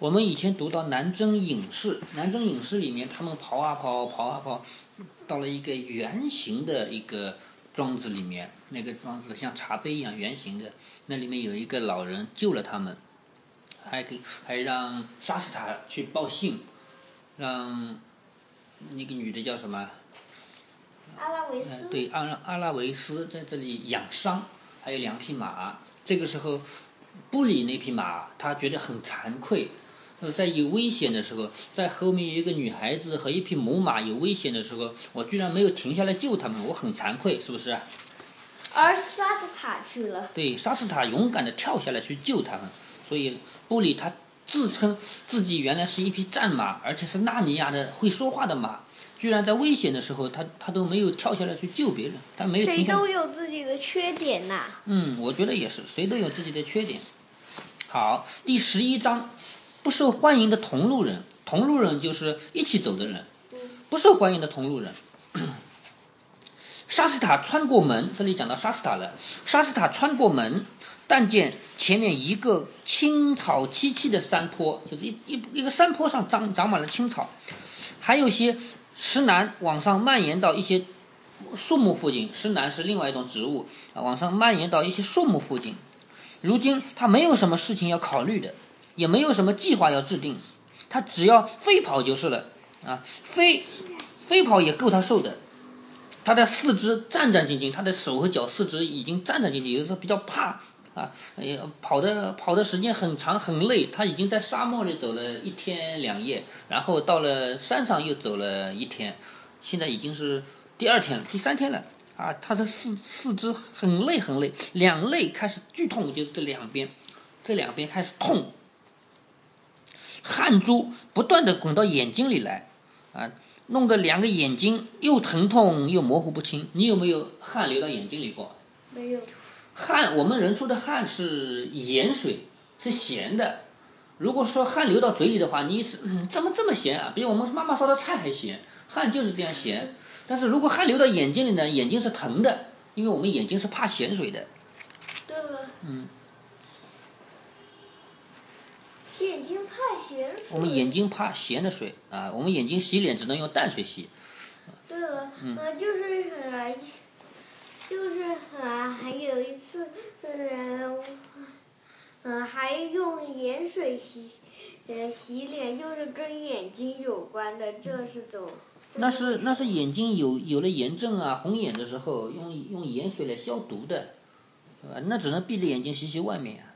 我们以前读到南征隐士，南征隐士里面，他们跑啊跑，跑啊跑，到了一个圆形的一个庄子里面，那个庄子像茶杯一样圆形的，那里面有一个老人救了他们，还给还让莎士塔去报信，让那个女的叫什么？阿拉维嗯，斯。对，阿拉阿拉维斯在这里养伤，还有两匹马。这个时候，不理那匹马他觉得很惭愧，呃，在有危险的时候，在后面有一个女孩子和一匹母马有危险的时候，我居然没有停下来救他们，我很惭愧，是不是？而莎士塔去了。对，莎士塔勇敢的跳下来去救他们，所以布里他自称自己原来是一匹战马，而且是纳尼亚的会说话的马，居然在危险的时候，他他都没有跳下来去救别人，他没有谁停下来都有自己的缺点呐、嗯，我觉得也是，谁都有自己的缺点。好，第十一章，不受欢迎的同路人。同路人就是一起走的人，不受欢迎的同路人。莎士塔穿过门，这里讲到莎士塔了。莎士塔穿过门，但见前面一个青草萋萋的山坡，就是一一一个山坡上长长满了青草，还有些石楠往上蔓延到一些树木附近，石楠是另外一种植物啊，往上蔓延到一些树木附近。如今他没有什么事情要考虑的，也没有什么计划要制定，他只要飞跑就是了啊，飞飞跑也够他受的。他的四肢战战兢兢，他的手和脚四肢已经战战兢兢，有的时候比较怕啊，哎呀，跑的跑的时间很长很累，他已经在沙漠里走了一天两夜，然后到了山上又走了一天，现在已经是第二天了，第三天了啊，他的四四肢很累很累，两肋开始剧痛，就是这两边，这两边开始痛，汗珠不断的滚到眼睛里来，啊，弄得两个眼睛又疼痛又模糊不清。你有没有汗流到眼睛里过？没有。汗，我们人出的汗是盐水，是咸的。如果说汗流到嘴里的话，你是、嗯、怎么这么咸啊？比我们妈妈烧的菜还咸，汗就是这样咸。但是如果汗流到眼睛里呢，眼睛是疼的，因为我们眼睛是怕咸水的。对了。嗯。眼睛。我们眼睛怕咸的水啊，我们眼睛洗脸只能用淡水洗。对了，嗯、呃，就是呃，就是呃，还有一次，呃，呃，还用盐水洗，呃，洗脸，就是跟眼睛有关的，这是怎么？那是那是眼睛有有了炎症啊、红眼的时候，用用盐水来消毒的，对吧？那只能闭着眼睛洗洗外面啊。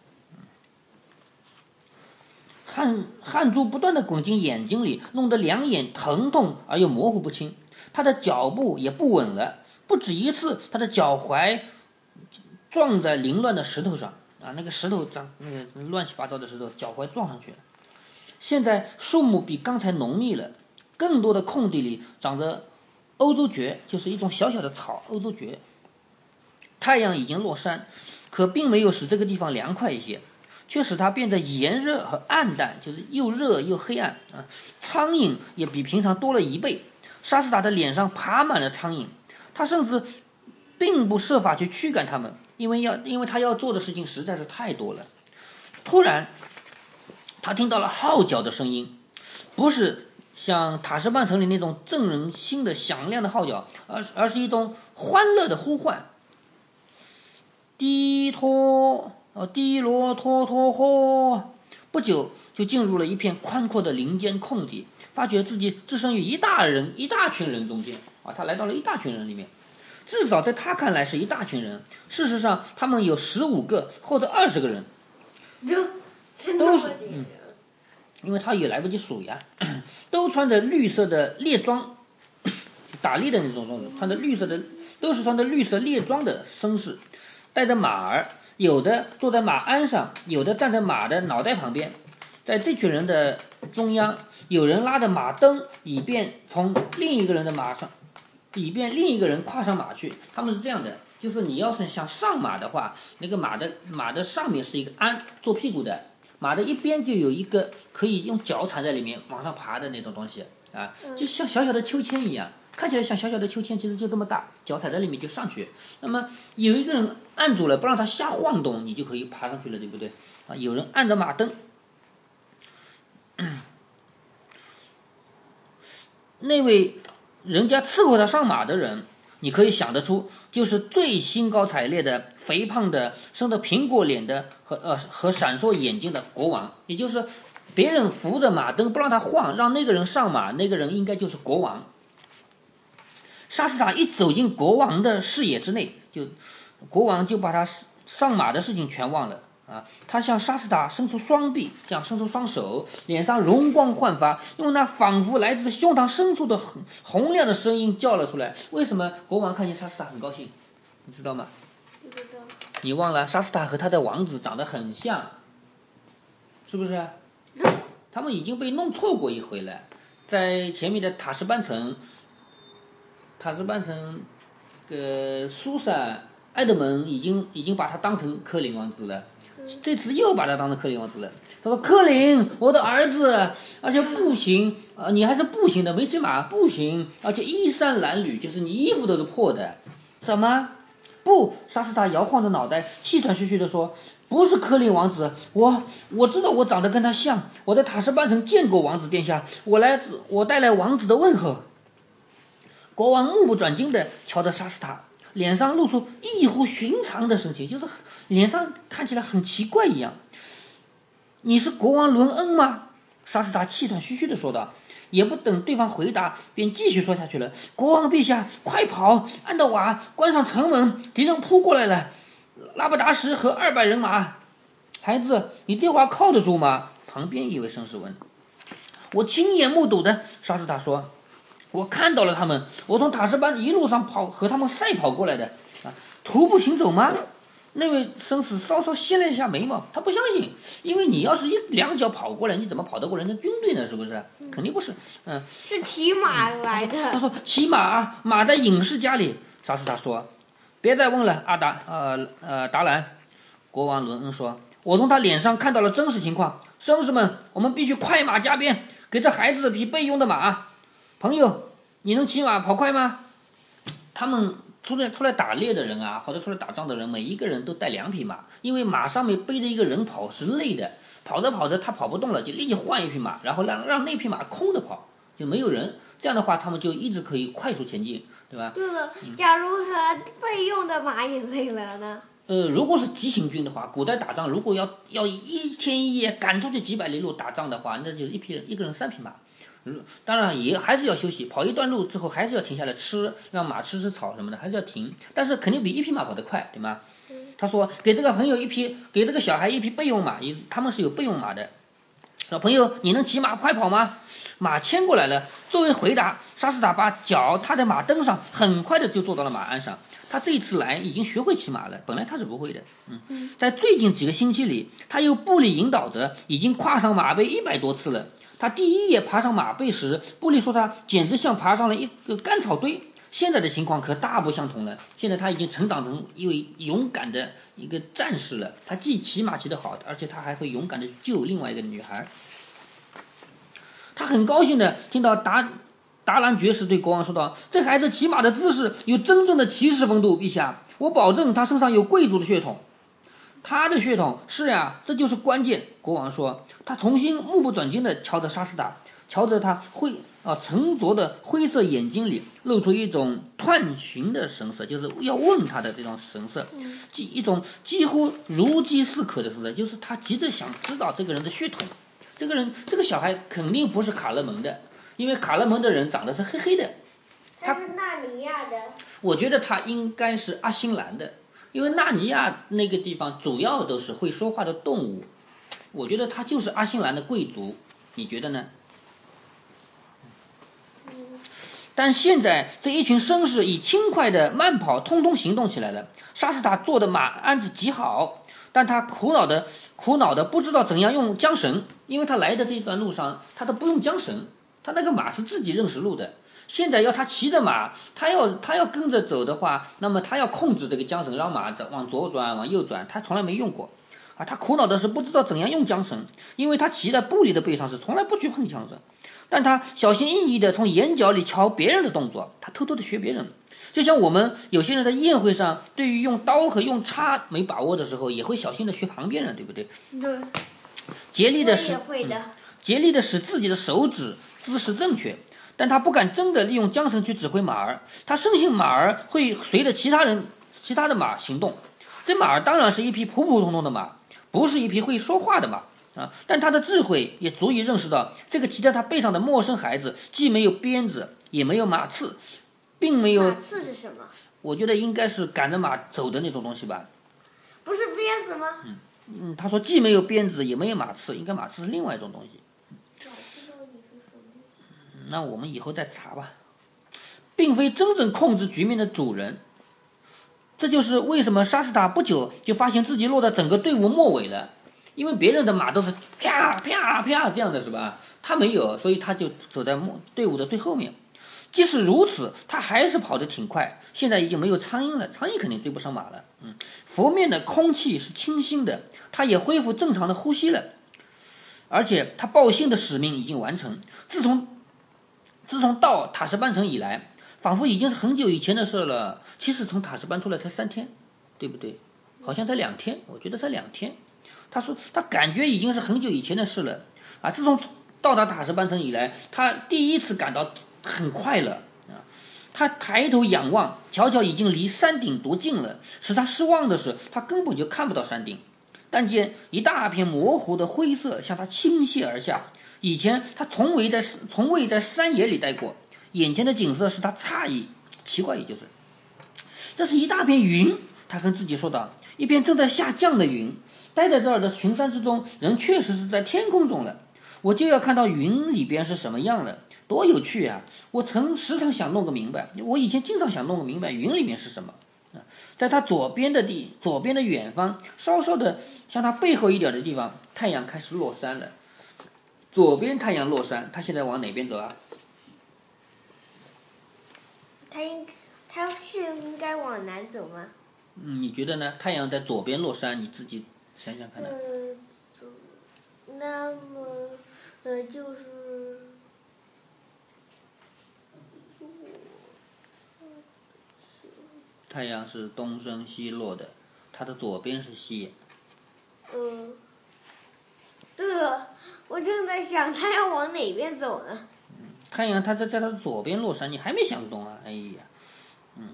汗汗珠不断的滚进眼睛里，弄得两眼疼痛而又模糊不清。他的脚步也不稳了，不止一次，他的脚踝撞在凌乱的石头上啊，那个石头长那个乱七八糟的石头，脚踝撞上去了。现在树木比刚才浓密了，更多的空地里长着欧洲蕨，就是一种小小的草，欧洲蕨。太阳已经落山，可并没有使这个地方凉快一些。却使它变得炎热和暗淡，就是又热又黑暗啊！苍蝇也比平常多了一倍。莎士塔的脸上爬满了苍蝇，他甚至并不设法去驱赶它们，因为要因为他要做的事情实在是太多了。突然，他听到了号角的声音，不是像塔什曼城里那种震人心的响亮的号角，而是而是一种欢乐的呼唤。低托。哦，滴罗托托霍，不久就进入了一片宽阔的林间空地，发觉自己置身于一大人、一大群人中间。啊，他来到了一大群人里面，至少在他看来是一大群人。事实上，他们有十五个或者二十个人，就都是嗯，因为他也来不及数呀，都穿着绿色的猎装，打猎的那种装，穿着绿色的，都是穿着绿色猎装的绅士，带着马儿。有的坐在马鞍上，有的站在马的脑袋旁边，在这群人的中央，有人拉着马灯，以便从另一个人的马上，以便另一个人跨上马去。他们是这样的，就是你要是想上马的话，那个马的马的上面是一个鞍，坐屁股的，马的一边就有一个可以用脚踩在里面往上爬的那种东西啊，就像小小的秋千一样。看起来像小小的秋千，其实就这么大，脚踩在里面就上去。那么有一个人按住了，不让他瞎晃动，你就可以爬上去了，对不对？啊，有人按着马灯。那位人家伺候他上马的人，你可以想得出，就是最兴高采烈的肥胖的，生着苹果脸的和呃和闪烁眼睛的国王，也就是别人扶着马灯不让他晃，让那个人上马，那个人应该就是国王。沙斯塔一走进国王的视野之内，就国王就把他上马的事情全忘了。啊，他向沙斯塔伸出双臂，这样伸出双手，脸上容光焕发，用那仿佛来自胸膛深处的洪洪亮的声音叫了出来。为什么国王看见沙斯塔很高兴？你知道吗？不知道。你忘了沙斯塔和他的王子长得很像，是不是？他们已经被弄错过一回了，在前面的塔什班城，塔什班城，呃，苏珊、埃德蒙已经已经把他当成科林王子了。这次又把他当成克林王子了。他说：“克林，我的儿子，而且步行，呃，你还是步行的，没骑马，步行，而且衣衫褴褛，就是你衣服都是破的。怎么？不？”莎士塔摇晃着脑袋，气喘吁吁地说：“不是克林王子，我我知道我长得跟他像，我在塔什班城见过王子殿下，我来，我带来王子的问候。”国王目不转睛地瞧着沙斯塔。脸上露出异乎寻常的神情，就是脸上看起来很奇怪一样。你是国王伦恩吗？沙斯塔气喘吁吁地说道。也不等对方回答，便继续说下去了。国王陛下，快跑！安德瓦，关上城门，敌人扑过来了。拉布达什和二百人马。孩子，你电话靠得住吗？旁边一位绅士问。我亲眼目睹的，沙斯塔说。我看到了他们，我从塔什班一路上跑和他们赛跑过来的，啊，徒步行走吗？那位绅士稍稍掀了一下眉毛，他不相信，因为你要是一两脚跑过来，你怎么跑得过人家军队呢？是不是？肯定不是，嗯，是骑马来的。他说骑马啊，马在隐士家里。沙斯塔说，别再问了，阿达，呃呃，达兰。国王伦恩说，我从他脸上看到了真实情况。绅士们，我们必须快马加鞭，给这孩子匹备用的马。朋友，你能骑马跑快吗？他们出来出来打猎的人啊，或者出来打仗的人，每一个人都带两匹马，因为马上面背着一个人跑是累的，跑着跑着他跑不动了，就立即换一匹马，然后让让那匹马空着跑，就没有人。这样的话，他们就一直可以快速前进，对吧？对了，假如他备用的马也累了呢？呃，如果是急行军的话，古代打仗如果要要一天一夜赶出去几百里路打仗的话，那就一批人一个人三匹马。当然也还是要休息，跑一段路之后还是要停下来吃，让马吃吃草什么的，还是要停。但是肯定比一匹马跑得快，对吗？他说给这个朋友一匹，给这个小孩一匹备用马，意他们是有备用马的。小朋友，你能骑马快跑吗？马牵过来了。作为回答，沙斯塔把脚踏在马蹬上，很快的就坐到了马鞍上。他这一次来已经学会骑马了，本来他是不会的。嗯，在最近几个星期里，他又步里引导着，已经跨上马背一百多次了。他第一夜爬上马背时，布利说他简直像爬上了一个干草堆。现在的情况可大不相同了。现在他已经成长成一位勇敢的一个战士了。他既骑马骑得好，而且他还会勇敢地救另外一个女孩。他很高兴地听到达达兰爵士对国王说道：“这孩子骑马的姿势有真正的骑士风度，陛下，我保证他身上有贵族的血统。”他的血统是呀，这就是关键。国王说，他重新目不转睛地瞧着沙斯达，瞧着他灰啊沉着的灰色眼睛里露出一种探寻的神色，就是要问他的这种神色，几一种几乎如饥似渴的神色，就是他急着想知道这个人的血统。这个人，这个小孩肯定不是卡勒蒙的，因为卡勒蒙的人长得是黑黑的。他是纳尼亚的。我觉得他应该是阿辛兰的。因为纳尼亚那个地方主要都是会说话的动物，我觉得他就是阿辛兰的贵族，你觉得呢？但现在这一群绅士以轻快的慢跑，通通行动起来了。沙斯塔坐的马鞍子极好，但他苦恼的苦恼的不知道怎样用缰绳，因为他来的这一段路上他都不用缰绳，他那个马是自己认识路的。现在要他骑着马，他要他要跟着走的话，那么他要控制这个缰绳，让马往左转，往右转，他从来没用过，啊，他苦恼的是不知道怎样用缰绳，因为他骑在布里的背上是从来不去碰缰绳，但他小心翼翼地从眼角里瞧别人的动作，他偷偷地学别人，就像我们有些人在宴会上，对于用刀和用叉没把握的时候，也会小心地学旁边人，对不对？对，竭力的使，竭竭力的使自己的手指姿势正确。但他不敢真的利用缰绳去指挥马儿，他深信马儿会随着其他人、其他的马行动。这马儿当然是一匹普普通通的马，不是一匹会说话的马啊。但他的智慧也足以认识到，这个骑在他背上的陌生孩子既没有鞭子，也没有马刺，并没有。马刺是什么？我觉得应该是赶着马走的那种东西吧。不是鞭子吗？嗯嗯，他说既没有鞭子，也没有马刺，应该马刺是另外一种东西。那我们以后再查吧，并非真正控制局面的主人。这就是为什么沙斯塔不久就发现自己落在整个队伍末尾了，因为别人的马都是啪啪啪这样的是吧？他没有，所以他就走在末队伍的最后面。即使如此，他还是跑得挺快。现在已经没有苍蝇了，苍蝇肯定追不上马了。嗯，佛面的空气是清新的，他也恢复正常的呼吸了，而且他报信的使命已经完成。自从自从到塔什班城以来，仿佛已经是很久以前的事了。其实从塔什班出来才三天，对不对？好像才两天，我觉得才两天。他说他感觉已经是很久以前的事了啊！自从到达塔什班城以来，他第一次感到很快乐啊！他抬头仰望，瞧瞧已经离山顶多近了。使他失望的是，他根本就看不到山顶，但见一大片模糊的灰色向他倾泻而下。以前他从未在从未在山野里待过，眼前的景色使他诧异，奇怪也就是，这是一大片云。他跟自己说道：“一片正在下降的云。待在这儿的群山之中，人确实是在天空中了。我就要看到云里边是什么样了，多有趣啊！我曾时常想弄个明白，我以前经常想弄个明白，云里面是什么？在他左边的地，左边的远方，稍稍的向他背后一点的地方，太阳开始落山了。”左边太阳落山，他现在往哪边走啊？他应他是应该往南走吗？嗯，你觉得呢？太阳在左边落山，你自己想想看呢？呃，走，那么呃就是太阳是东升西落的，它的左边是西。呃，对了，我正在想他要往哪边走呢？太阳它在在它的左边落山，你还没想懂啊？哎呀，嗯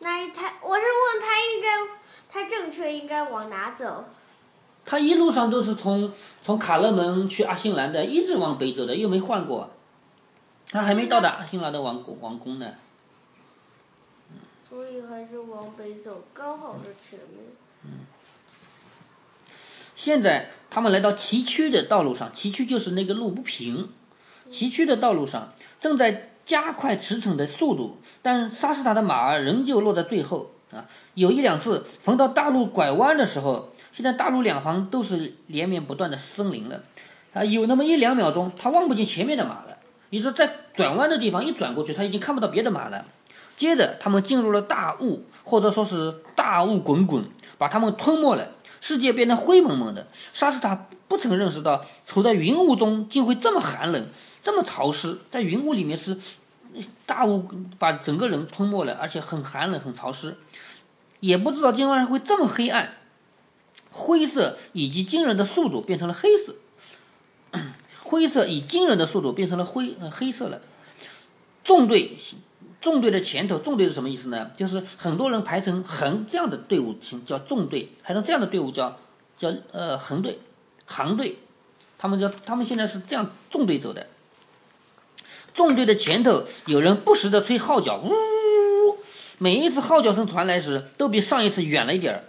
那他我是问他应该，他正确应该往哪走？他一路上都是从从卡勒门去阿辛兰的，一直往北走的，又没换过。他还没到达阿辛兰的王宫王宫呢。所以还是往北走，刚好是前面。嗯现在他们来到崎岖的道路上，崎岖就是那个路不平。崎岖的道路上正在加快驰骋的速度，但沙斯塔的马儿仍旧落在最后啊！有一两次逢到大路拐弯的时候，现在大路两旁都是连绵不断的森林了啊！有那么一两秒钟，他望不见前面的马了。你说在转弯的地方一转过去，他已经看不到别的马了。接着，他们进入了大雾，或者说是大雾滚滚，把他们吞没了。世界变得灰蒙蒙的。沙斯塔不曾认识到，处在云雾中竟会这么寒冷。这么潮湿，在云雾里面是大雾把整个人吞没了，而且很寒冷、很潮湿，也不知道今晚上会这么黑暗。灰色以及惊人的速度变成了黑色，灰色以惊人的速度变成了灰呃黑色了。纵队，纵队的前头，纵队是什么意思呢？就是很多人排成横这样的队伍，请叫纵队；排成这样的队伍叫叫呃横队、行队。他们叫他们现在是这样纵队走的。纵队的前头有人不时地吹号角，呜，每一次号角声传来时，都比上一次远了一点儿。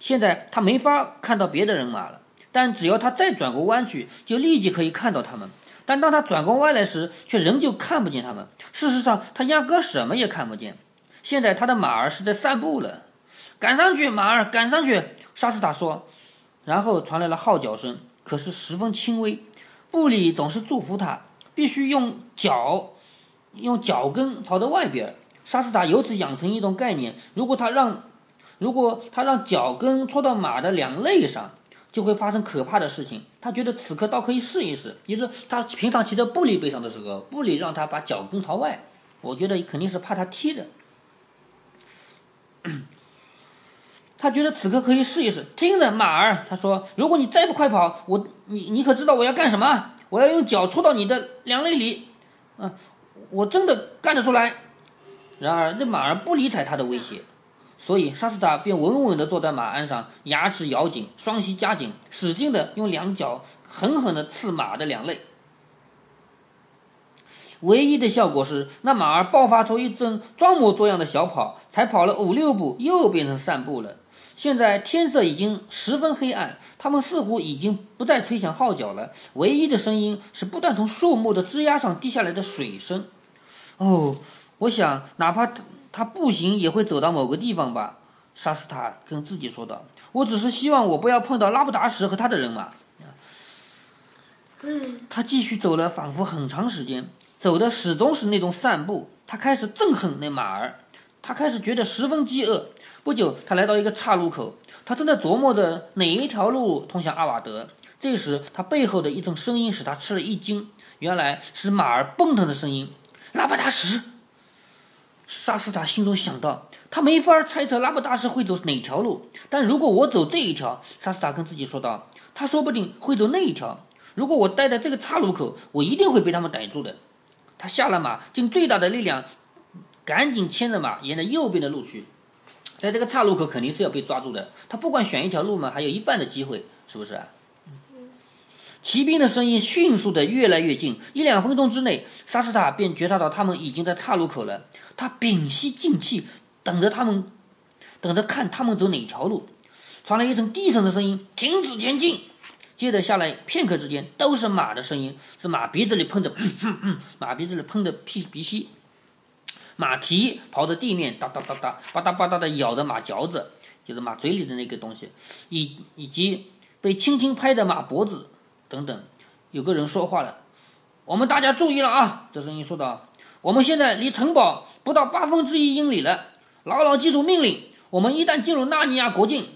现在他没法看到别的人马了，但只要他再转过弯去，就立即可以看到他们。但当他转过弯来时，却仍旧看不见他们。事实上，他压根什么也看不见。现在他的马儿是在散步了，赶上去，马儿，赶上去！沙斯塔说。然后传来了号角声，可是十分轻微。布里总是祝福他。必须用脚，用脚跟朝着外边。沙斯塔由此养成一种概念：如果他让，如果他让脚跟戳到马的两肋上，就会发生可怕的事情。他觉得此刻倒可以试一试。也就是他平常骑在布里背上的时候，布里让他把脚跟朝外，我觉得肯定是怕他踢着。他觉得此刻可以试一试。听着，马儿，他说：“如果你再不快跑，我，你，你可知道我要干什么？”我要用脚戳到你的两肋里，啊，我真的干得出来。然而这马儿不理睬他的威胁，所以沙斯塔便稳稳地坐在马鞍上，牙齿咬紧，双膝夹紧，使劲地用两脚狠狠地刺马的两肋。唯一的效果是，那马儿爆发出一阵装模作样的小跑，才跑了五六步，又变成散步了。现在天色已经十分黑暗，他们似乎已经不再吹响号角了。唯一的声音是不断从树木的枝丫上滴下来的水声。哦，我想，哪怕他步行也会走到某个地方吧。沙斯塔跟自己说道：“我只是希望我不要碰到拉布达什和他的人马。”他继续走了，仿佛很长时间，走的始终是那种散步。他开始憎恨那马儿，他开始觉得十分饥饿。不久，他来到一个岔路口，他正在琢磨着哪一条路通向阿瓦德。这时，他背后的一阵声音使他吃了一惊，原来是马儿奔腾的声音。拉布达什，沙斯塔心中想到，他没法猜测拉布大师会走哪条路，但如果我走这一条，沙斯塔跟自己说道，他说不定会走那一条。如果我待在这个岔路口，我一定会被他们逮住的。他下了马，尽最大的力量，赶紧牵着马，沿着右边的路去。在这个岔路口肯定是要被抓住的。他不管选一条路嘛，还有一半的机会，是不是？骑兵的声音迅速的越来越近，一两分钟之内，沙斯塔便觉察到他们已经在岔路口了。他屏息静气，等着他们，等着看他们走哪条路。传来一声低沉的声音：“停止前进。”接着下来片刻之间，都是马的声音，是马鼻子里喷着，马鼻子里喷的屁鼻息。马蹄刨着地面，哒哒哒哒，吧嗒吧嗒的咬着马嚼子，就是马嘴里的那个东西，以以及被轻轻拍的马脖子等等。有个人说话了：“我们大家注意了啊！”这声音说道：“我们现在离城堡不到八分之一英里了，牢牢记住命令。我们一旦进入纳尼亚国境，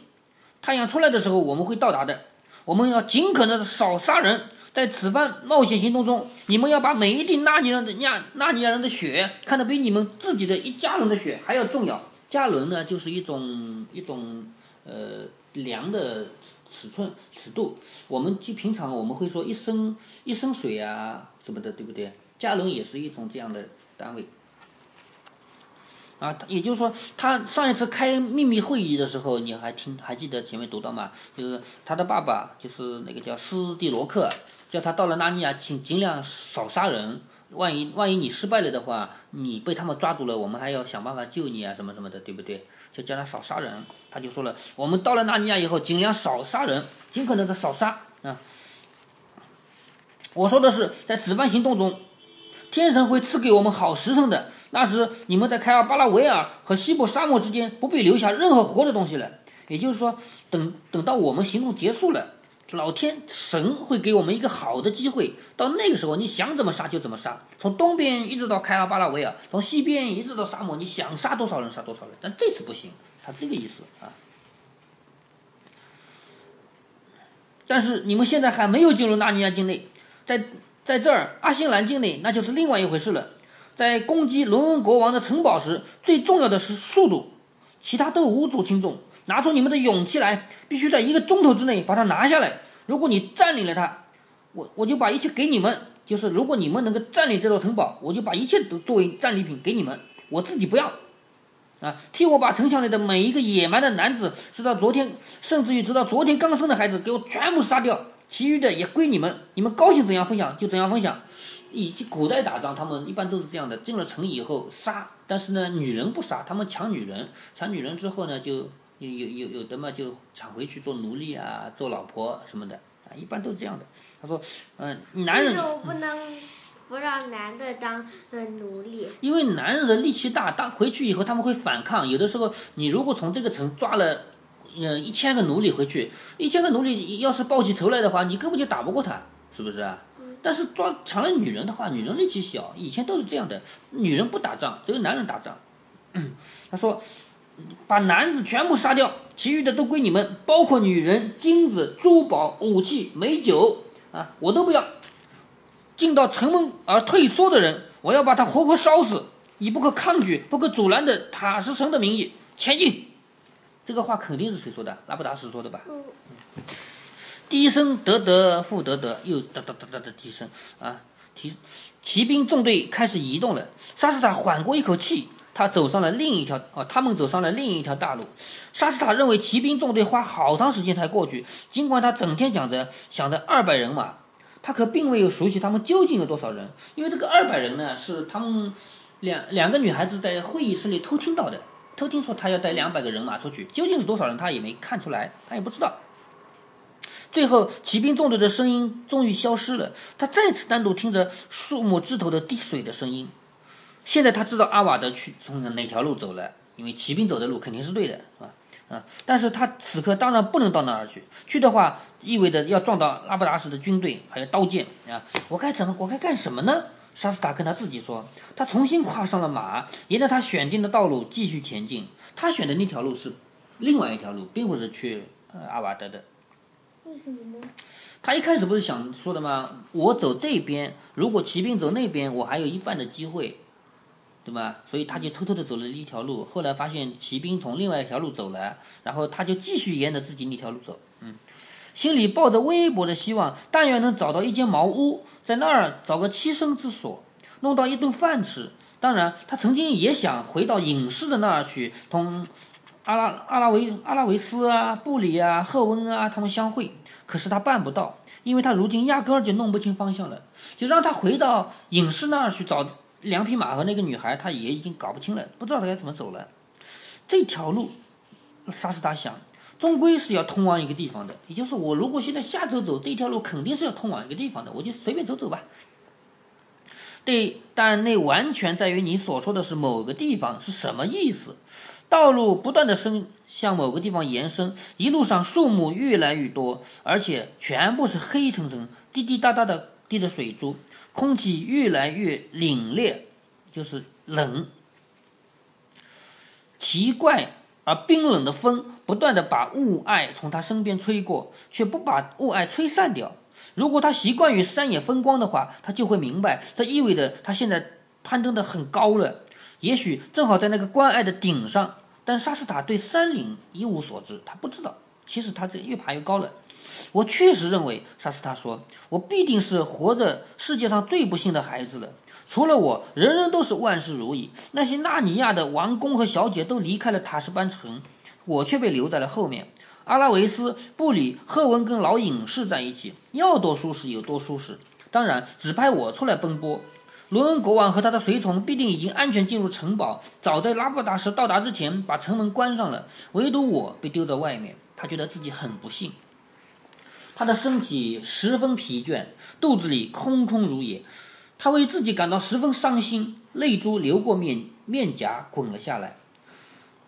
太阳出来的时候，我们会到达的。我们要尽可能的少杀人。”在此番冒险行动中，你们要把每一滴纳尼人的纳纳尼亚人的血看得比你们自己的一家人的血还要重要。加仑呢，就是一种一种呃凉的尺寸尺度。我们就平常我们会说一升一升水啊什么的，对不对？加仑也是一种这样的单位。啊，也就是说，他上一次开秘密会议的时候，你还听还记得前面读到吗？就是他的爸爸，就是那个叫斯蒂罗克。叫他到了纳尼亚，请尽量少杀人。万一万一你失败了的话，你被他们抓住了，我们还要想办法救你啊，什么什么的，对不对？就叫他少杀人。他就说了，我们到了纳尼亚以后，尽量少杀人，尽可能的少杀啊。我说的是，在此番行动中，天神会赐给我们好时辰的。那时你们在开尔巴拉维尔和西部沙漠之间，不必留下任何活的东西了。也就是说，等等到我们行动结束了。老天神会给我们一个好的机会，到那个时候你想怎么杀就怎么杀，从东边一直到开阿巴拉维尔，从西边一直到沙漠，你想杀多少人杀多少人。但这次不行，他这个意思啊。但是你们现在还没有进入纳尼亚境内，在在这儿阿辛兰境内，那就是另外一回事了。在攻击伦恩国王的城堡时，最重要的是速度，其他都无足轻重。拿出你们的勇气来，必须在一个钟头之内把它拿下来。如果你占领了它，我我就把一切给你们。就是如果你们能够占领这座城堡，我就把一切都作为战利品给你们，我自己不要。啊，替我把城墙里的每一个野蛮的男子，直到昨天，甚至于直到昨天刚生的孩子，给我全部杀掉。其余的也归你们，你们高兴怎样分享就怎样分享。以及古代打仗，他们一般都是这样的：进了城以后杀，但是呢，女人不杀，他们抢女人，抢女人之后呢，就。有有有有的嘛，就抢回去做奴隶啊，做老婆什么的啊，一般都是这样的。他说，嗯，男人。为什么不能不让男的当呃奴隶？因为男人的力气大，当回去以后他们会反抗。有的时候，你如果从这个城抓了，嗯，一千个奴隶回去，一千个奴隶要是报起仇来的话，你根本就打不过他，是不是啊？但是抓抢了女人的话，女人力气小，以前都是这样的，女人不打仗，只有男人打仗。他说。把男子全部杀掉，其余的都归你们，包括女人、金子、珠宝、武器、美酒啊，我都不要。进到城门而退缩的人，我要把他活活烧死，以不可抗拒、不可阻拦的塔什神的名义前进。这个话肯定是谁说的？拉布达什说的吧？嗯。低声得得复得得，又哒哒哒哒的低声啊。提骑兵纵队开始移动了。沙斯塔缓过一口气，他走上了另一条哦，他们走上了另一条大路。沙斯塔认为骑兵纵队花好长时间才过去，尽管他整天讲着想着二百人马，他可并没有熟悉他们究竟有多少人，因为这个二百人呢是他们两两个女孩子在会议室里偷听到的，偷听说他要带两百个人马出去，究竟是多少人他也没看出来，他也不知道。最后，骑兵纵队的声音终于消失了。他再次单独听着树木枝头的滴水的声音。现在他知道阿瓦德去从哪条路走了，因为骑兵走的路肯定是对的，是吧？啊！但是他此刻当然不能到那儿去，去的话意味着要撞到拉布达什的军队，还有刀剑啊！我该怎么？我该干什么呢？沙斯塔跟他自己说。他重新跨上了马，沿着他选定的道路继续前进。他选的那条路是另外一条路，并不是去呃阿瓦德的。为什么呢？他一开始不是想说的吗？我走这边，如果骑兵走那边，我还有一半的机会，对吧？所以他就偷偷的走了一条路。后来发现骑兵从另外一条路走来，然后他就继续沿着自己那条路走。嗯，心里抱着微薄的希望，但愿能找到一间茅屋，在那儿找个栖身之所，弄到一顿饭吃。当然，他曾经也想回到隐士的那儿去，同。阿拉阿拉维阿拉维斯啊，布里啊，赫温啊，他们相会，可是他办不到，因为他如今压根儿就弄不清方向了。就让他回到隐士那儿去找两匹马和那个女孩，他也已经搞不清了，不知道他该怎么走了。这条路，沙斯达想，终归是要通往一个地方的。也就是我如果现在下周走这条路，肯定是要通往一个地方的，我就随便走走吧。对，但那完全在于你所说的是某个地方是什么意思。道路不断的伸向某个地方延伸，一路上树木越来越多，而且全部是黑沉沉、滴滴答答的滴着水珠，空气越来越凛冽，就是冷。奇怪而冰冷的风不断的把雾霭从他身边吹过，却不把雾霭吹散掉。如果他习惯于山野风光的话，他就会明白，这意味着他现在攀登的很高了，也许正好在那个关隘的顶上。但沙斯塔对山岭一无所知，他不知道。其实他这越爬越高了。我确实认为，沙斯塔说，我必定是活着世界上最不幸的孩子了。除了我，人人都是万事如意。那些纳尼亚的王公和小姐都离开了塔什班城，我却被留在了后面。阿拉维斯、布里、赫文跟老隐士在一起，要多舒适有多舒适。当然，只派我出来奔波。罗恩国王和他的随从必定已经安全进入城堡，早在拉布达什到达之前把城门关上了。唯独我被丢在外面，他觉得自己很不幸。他的身体十分疲倦，肚子里空空如也。他为自己感到十分伤心，泪珠流过面面颊滚了下来。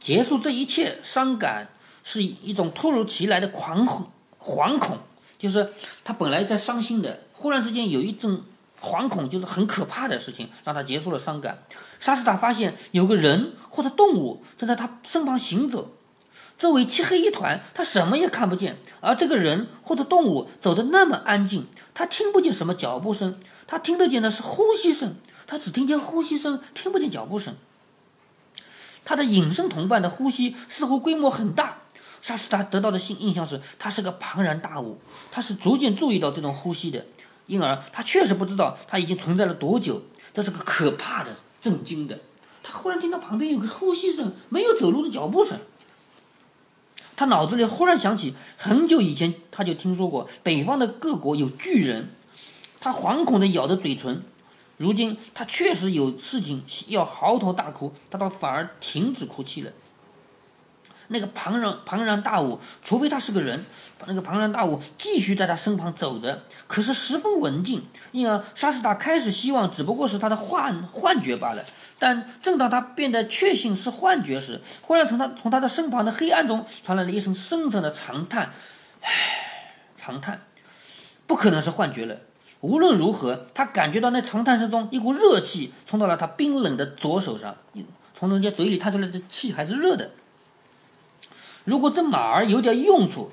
结束这一切伤感是一种突如其来的狂恐，惶恐，就是他本来在伤心的，忽然之间有一种。惶恐就是很可怕的事情，让他结束了伤感。沙斯塔发现有个人或者动物正在他身旁行走，周围漆黑一团，他什么也看不见。而这个人或者动物走得那么安静，他听不见什么脚步声，他听得见的是呼吸声，他只听见呼吸声，听不见脚步声。他的隐身同伴的呼吸似乎规模很大。沙斯塔得到的新印象是，他是个庞然大物，他是逐渐注意到这种呼吸的。因而，他确实不知道他已经存在了多久。这是个可怕的、震惊的。他忽然听到旁边有个呼吸声，没有走路的脚步声。他脑子里忽然想起，很久以前他就听说过北方的各国有巨人。他惶恐地咬着嘴唇。如今他确实有事情要嚎啕大哭，他倒反而停止哭泣了。那个庞然庞然大物，除非他是个人，那个庞然大物继续在他身旁走着，可是十分文静。因而沙斯塔开始希望只不过是他的幻幻觉罢了。但正当他变得确信是幻觉时，忽然从他从他的身旁的黑暗中传来了一声深沉的长叹，唉，长叹，不可能是幻觉了。无论如何，他感觉到那长叹声中一股热气冲到了他冰冷的左手上，从人家嘴里叹出来的气还是热的。如果这马儿有点用处，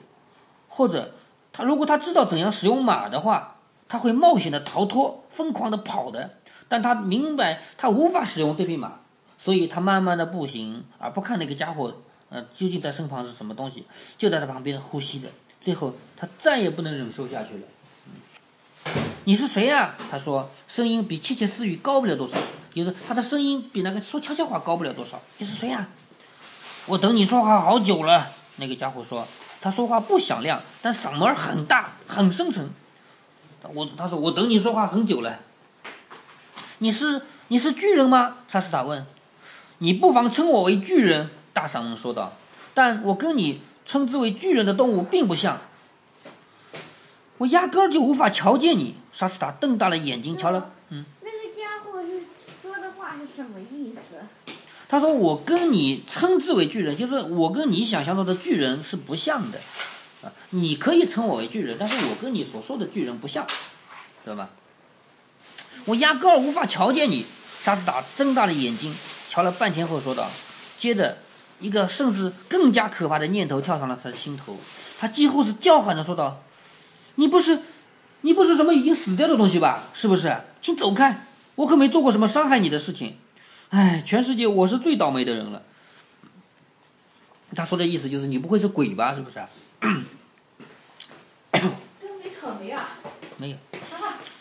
或者他如果他知道怎样使用马的话，他会冒险的逃脱，疯狂的跑的。但他明白他无法使用这匹马，所以他慢慢的步行，而不看那个家伙，呃，究竟在身旁是什么东西，就在他旁边呼吸的。最后，他再也不能忍受下去了。你是谁呀、他说，声音比窃窃私语高不了多少，就是他的声音比那个说悄悄话高不了多少。你是谁呀、我等你说话好久了。那个家伙说，他说话不响亮，但嗓门很大，很深沉。我他说我等你说话很久了。你是你是巨人吗？莎斯塔问。你不妨称我为巨人，大嗓门说道。但我跟你称之为巨人的动物并不像。我压根儿就无法瞧见你。莎斯塔瞪大了眼睛瞧了，嗯，那个家伙是说的话是什么意思？他说我跟你称之为巨人，就是我跟你想象中的巨人是不像的，啊，你可以称我为巨人，但是我跟你所说的巨人不像，知道吧？我压根儿无法瞧见你。莎斯达睁大了眼睛，瞧了半天后说道，接着一个甚至更加可怕的念头跳上了他的心头，他几乎是叫喊着说道：“你不是，你不是什么已经死掉的东西吧？是不是？请走开！我可没做过什么伤害你的事情。哎，全世界我是最倒霉的人了。”他说的意思就是你不会是鬼吧？是不是？真没有。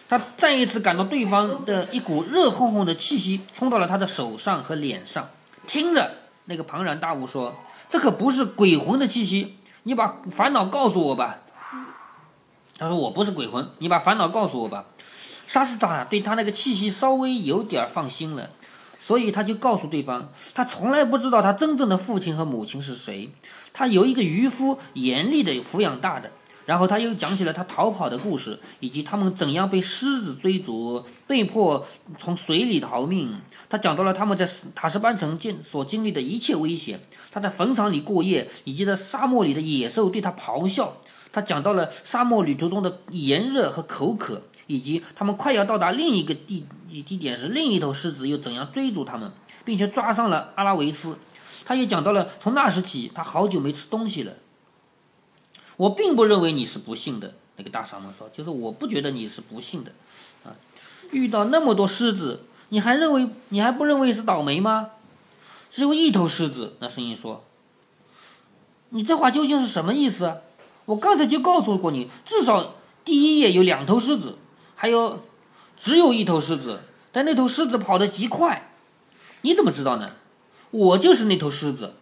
他再一次感到对方的一股热烘烘的气息冲到了他的手上和脸上。听着，那个庞然大物说：“这可不是鬼魂的气息，你把烦恼告诉我吧。”他说：“我不是鬼魂，你把烦恼告诉我吧。”莎士塔对他那个气息稍微有点放心了，所以他就告诉对方，他从来不知道他真正的父亲和母亲是谁，他由一个渔夫严厉的抚养大的。然后他又讲起了他逃跑的故事，以及他们怎样被狮子追逐，被迫从水里逃命。他讲到了他们在塔什班城经所经历的一切危险，他在坟场里过夜，以及在沙漠里的野兽对他咆哮。他讲到了沙漠旅途中的炎热和口渴，以及他们快要到达另一个地地点时，另一头狮子又怎样追逐他们，并且抓上了阿拉维斯。他也讲到了从那时起，他好久没吃东西了。我并不认为你是不幸的，那个大嗓门说，就是我不觉得你是不幸的，啊，遇到那么多狮子，你还认为你还不认为是倒霉吗？只有一头狮子，那声音说。你这话究竟是什么意思？我刚才就告诉过你，至少第一页有两头狮子，还有只有一头狮子，但那头狮子跑得极快，你怎么知道呢？我就是那头狮子。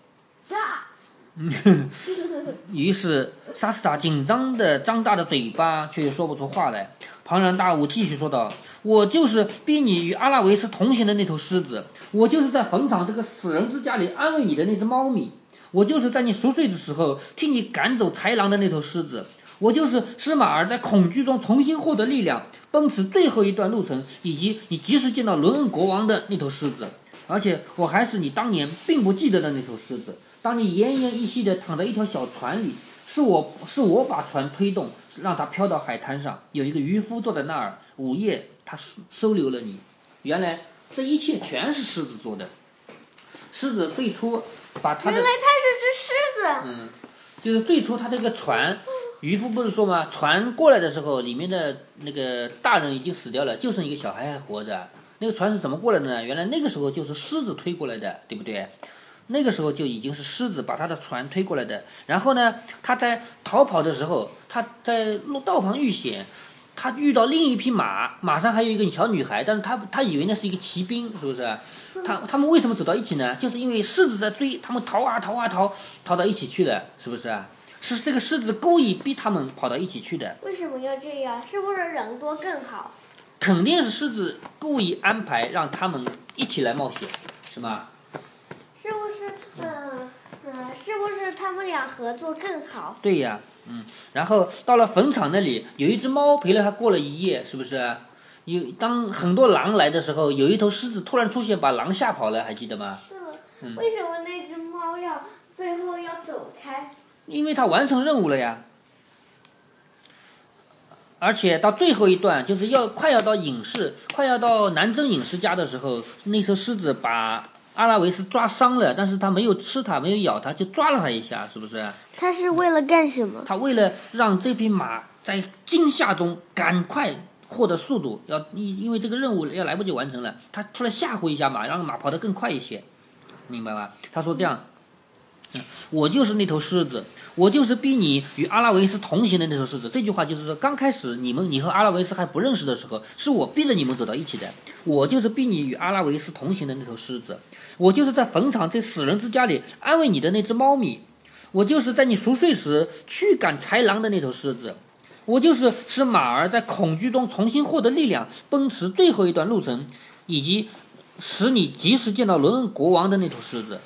于是莎斯塔紧张的张大的嘴巴，却又说不出话来。庞然大物继续说道：“我就是逼你与阿拉维斯同行的那头狮子，我就是在坟场这个死人之家里安慰你的那只猫咪，我就是在你熟睡的时候替你赶走豺狼的那头狮子，我就是使马儿在恐惧中重新获得力量，奔驰最后一段路程，以及你及时见到伦恩国王的那头狮子。而且我还是你当年并不记得的那头狮子。”当你奄奄一息地躺在一条小船里，是我是我把船推动，让它飘到海滩上。有一个渔夫坐在那儿，午夜他收收留了你。原来这一切全是狮子做的。狮子最初把他的原来它是只狮子。嗯，就是最初他这个船，渔夫不是说吗？船过来的时候，里面的那个大人已经死掉了，就剩一个小孩还活着。那个船是怎么过来的呢？原来那个时候就是狮子推过来的，对不对？那个时候就已经是狮子把他的船推过来的。然后呢，他在逃跑的时候，他在路道旁遇险，他遇到另一匹马，马上还有一个小女孩，但是他他以为那是一个骑兵，是不是？他他们为什么走到一起呢？就是因为狮子在追，他们逃啊逃啊逃，逃到一起去了，是不是？是这个狮子故意逼他们跑到一起去的。为什么要这样？是不是人多更好？肯定是狮子故意安排让他们一起来冒险，是吗？是不是？嗯嗯，是不是他们俩合作更好？对呀，嗯，然后到了坟场那里，有一只猫陪了他过了一夜，是不是？有当很多狼来的时候，有一头狮子突然出现，把狼吓跑了，还记得吗？是吗？为什么那只猫要最后要走开？因为他完成任务了呀。而且到最后一段，就是要快要到隐士，快要到南征隐士家的时候，那头狮子把阿拉维斯抓伤了，但是他没有吃它，没有咬它，就抓了它一下，是不是？他是为了干什么？他为了让这匹马在惊吓中赶快获得速度，要因因为这个任务要来不及完成了，他出来吓唬一下马，让马跑得更快一些，明白吧？他说这样，我就是那头狮子，我就是逼你与阿拉维斯同行的那头狮子。这句话就是说，刚开始你们你和阿拉维斯还不认识的时候，是我逼着你们走到一起的。我就是逼你与阿拉维斯同行的那头狮子，我就是在坟场在死人之家里安慰你的那只猫咪，我就是在你熟睡时驱赶豺狼的那头狮子，我就是使马儿在恐惧中重新获得力量，奔驰最后一段路程，以及使你及时见到伦恩国王的那头狮子。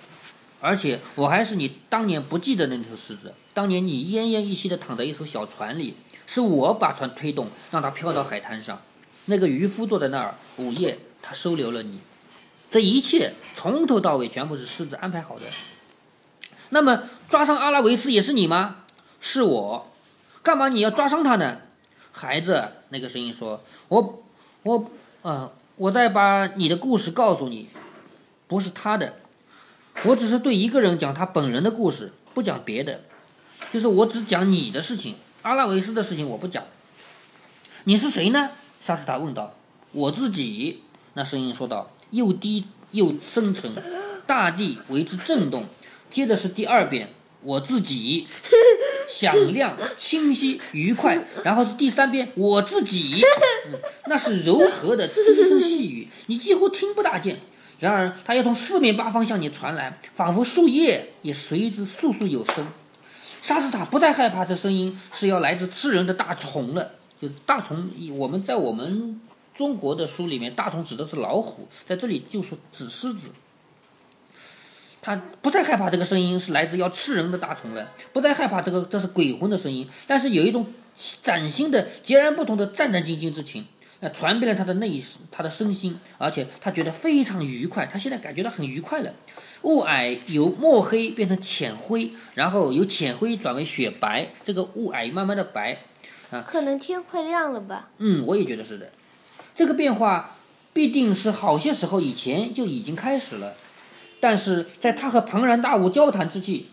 而且我还是你当年不记得那头狮子。当年你奄奄一息地躺在一艘小船里，是我把船推动，让它飘到海滩上。那个渔夫坐在那儿，午夜他收留了你。这一切从头到尾全部是狮子安排好的。那么抓伤阿拉维斯也是你吗？是我。干嘛你要抓伤他呢？孩子，那个声音说：“我，我，呃，我在把你的故事告诉你，不是他的。”我只是对一个人讲他本人的故事，不讲别的，就是我只讲你的事情，阿拉维斯的事情我不讲。你是谁呢？沙斯塔问道。我自己。那声音说道，又低又深沉，大地为之震动。接着是第二遍，我自己，响亮、清晰、愉快。然后是第三遍，我自己，那是柔和的低声细语，你几乎听不大见。然而，它又从四面八方向你传来，仿佛树叶也随之簌簌有声。沙斯塔不太害怕这声音是要来自吃人的大虫了。就大虫，我们在我们中国的书里面，大虫指的是老虎，在这里就是指狮子。他不太害怕这个声音是来自要吃人的大虫了，不再害怕这个这是鬼魂的声音，但是有一种崭新的、截然不同的战战兢兢之情。那传遍了他的内他的身心，而且他觉得非常愉快。他现在感觉到很愉快了。雾霭由墨黑变成浅灰，然后由浅灰转为雪白。这个雾霭慢慢的白，啊，可能天快亮了吧？嗯，我也觉得是的。这个变化必定是好些时候以前就已经开始了，但是在他和庞然大物交谈之际，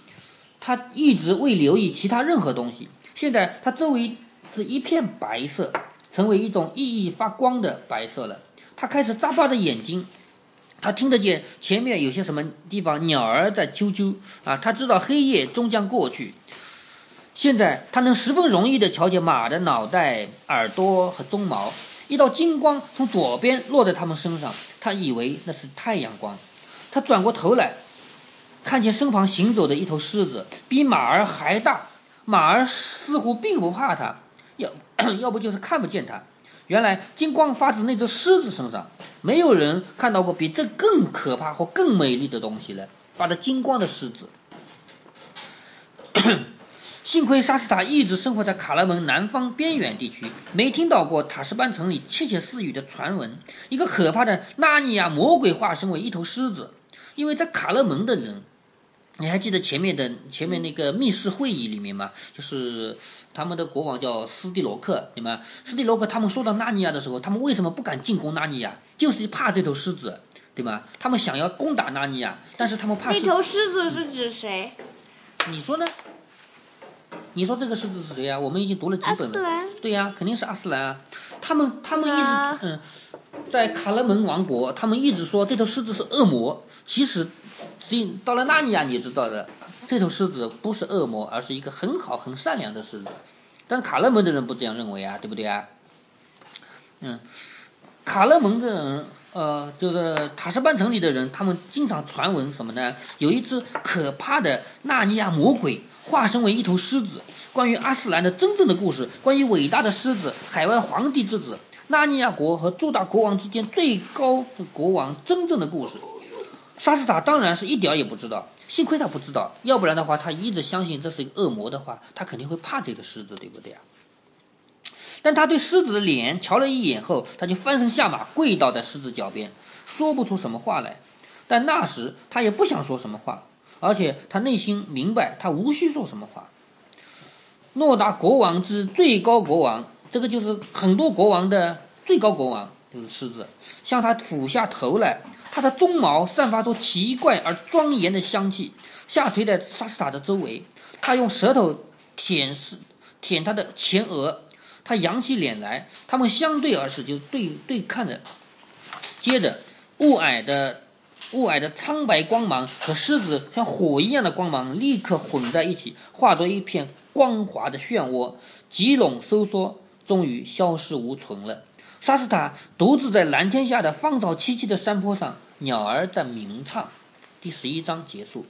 他一直未留意其他任何东西。现在他周围是一片白色。成为一种熠熠发光的白色了。他开始眨巴着眼睛，他听得见前面有些什么地方鸟儿在啾啾啊。他知道黑夜终将过去。现在他能十分容易地瞧见马的脑袋、耳朵和鬃毛。一道金光从左边落在他们身上，他以为那是太阳光。他转过头来，看见身旁行走的一头狮子，比马儿还大。马儿似乎并不怕他。要要不就是看不见它。原来金光发自那只狮子身上，没有人看到过比这更可怕或更美丽的东西了。发着金光的狮子。幸亏沙斯塔一直生活在卡勒门南方边远地区，没听到过塔什班城里窃窃私语的传闻。一个可怕的纳尼亚魔鬼化身为一头狮子，因为在卡勒门的人，你还记得前面的前面那个密室会议里面吗？就是。他们的国王叫斯蒂罗克，对吗斯蒂罗克他们说到纳尼亚的时候，他们为什么不敢进攻纳尼亚？就是怕这头狮子，对吗？他们想要攻打纳尼亚，但是他们怕。那头狮子是指谁？你说呢？你说这个狮子是谁呀？我们已经读了几本了。对呀，肯定是阿斯兰啊。他们他们一直嗯，在卡勒门王国，他们一直说这头狮子是恶魔。其实，进到了纳尼亚，你知道的。这头狮子不是恶魔，而是一个很好、很善良的狮子。但卡勒门的人不这样认为啊，对不对啊？嗯，卡勒门的人，呃，就是塔什班城里的人，他们经常传闻什么呢？有一只可怕的纳尼亚魔鬼化身为一头狮子。关于阿斯兰的真正的故事，关于伟大的狮子、海外皇帝之子、纳尼亚国和诸大国王之间最高的国王真正的故事，沙斯塔当然是一点也不知道。幸亏他不知道，要不然的话，他一直相信这是一个恶魔的话，他肯定会怕这个狮子，对不对啊？但他对狮子的脸瞧了一眼后，他就翻身下马，跪倒在狮子脚边，说不出什么话来。但那时他也不想说什么话，而且他内心明白，他无需说什么话。诺达国王之最高国王，这个就是很多国王的最高国王，就是狮子，向他俯下头来。它的鬃毛散发出奇怪而庄严的香气，下垂在沙斯塔的周围。它用舌头舔舐舔它的前额，它扬起脸来，他们相对而视，就对对看着。接着，雾霭的雾霭的苍白光芒和狮子像火一样的光芒立刻混在一起，化作一片光滑的漩涡，急拢收缩，终于消失无存了。莎斯塔独自在蓝天下的芳草萋萋的山坡上，鸟儿在鸣唱。第十一章结束。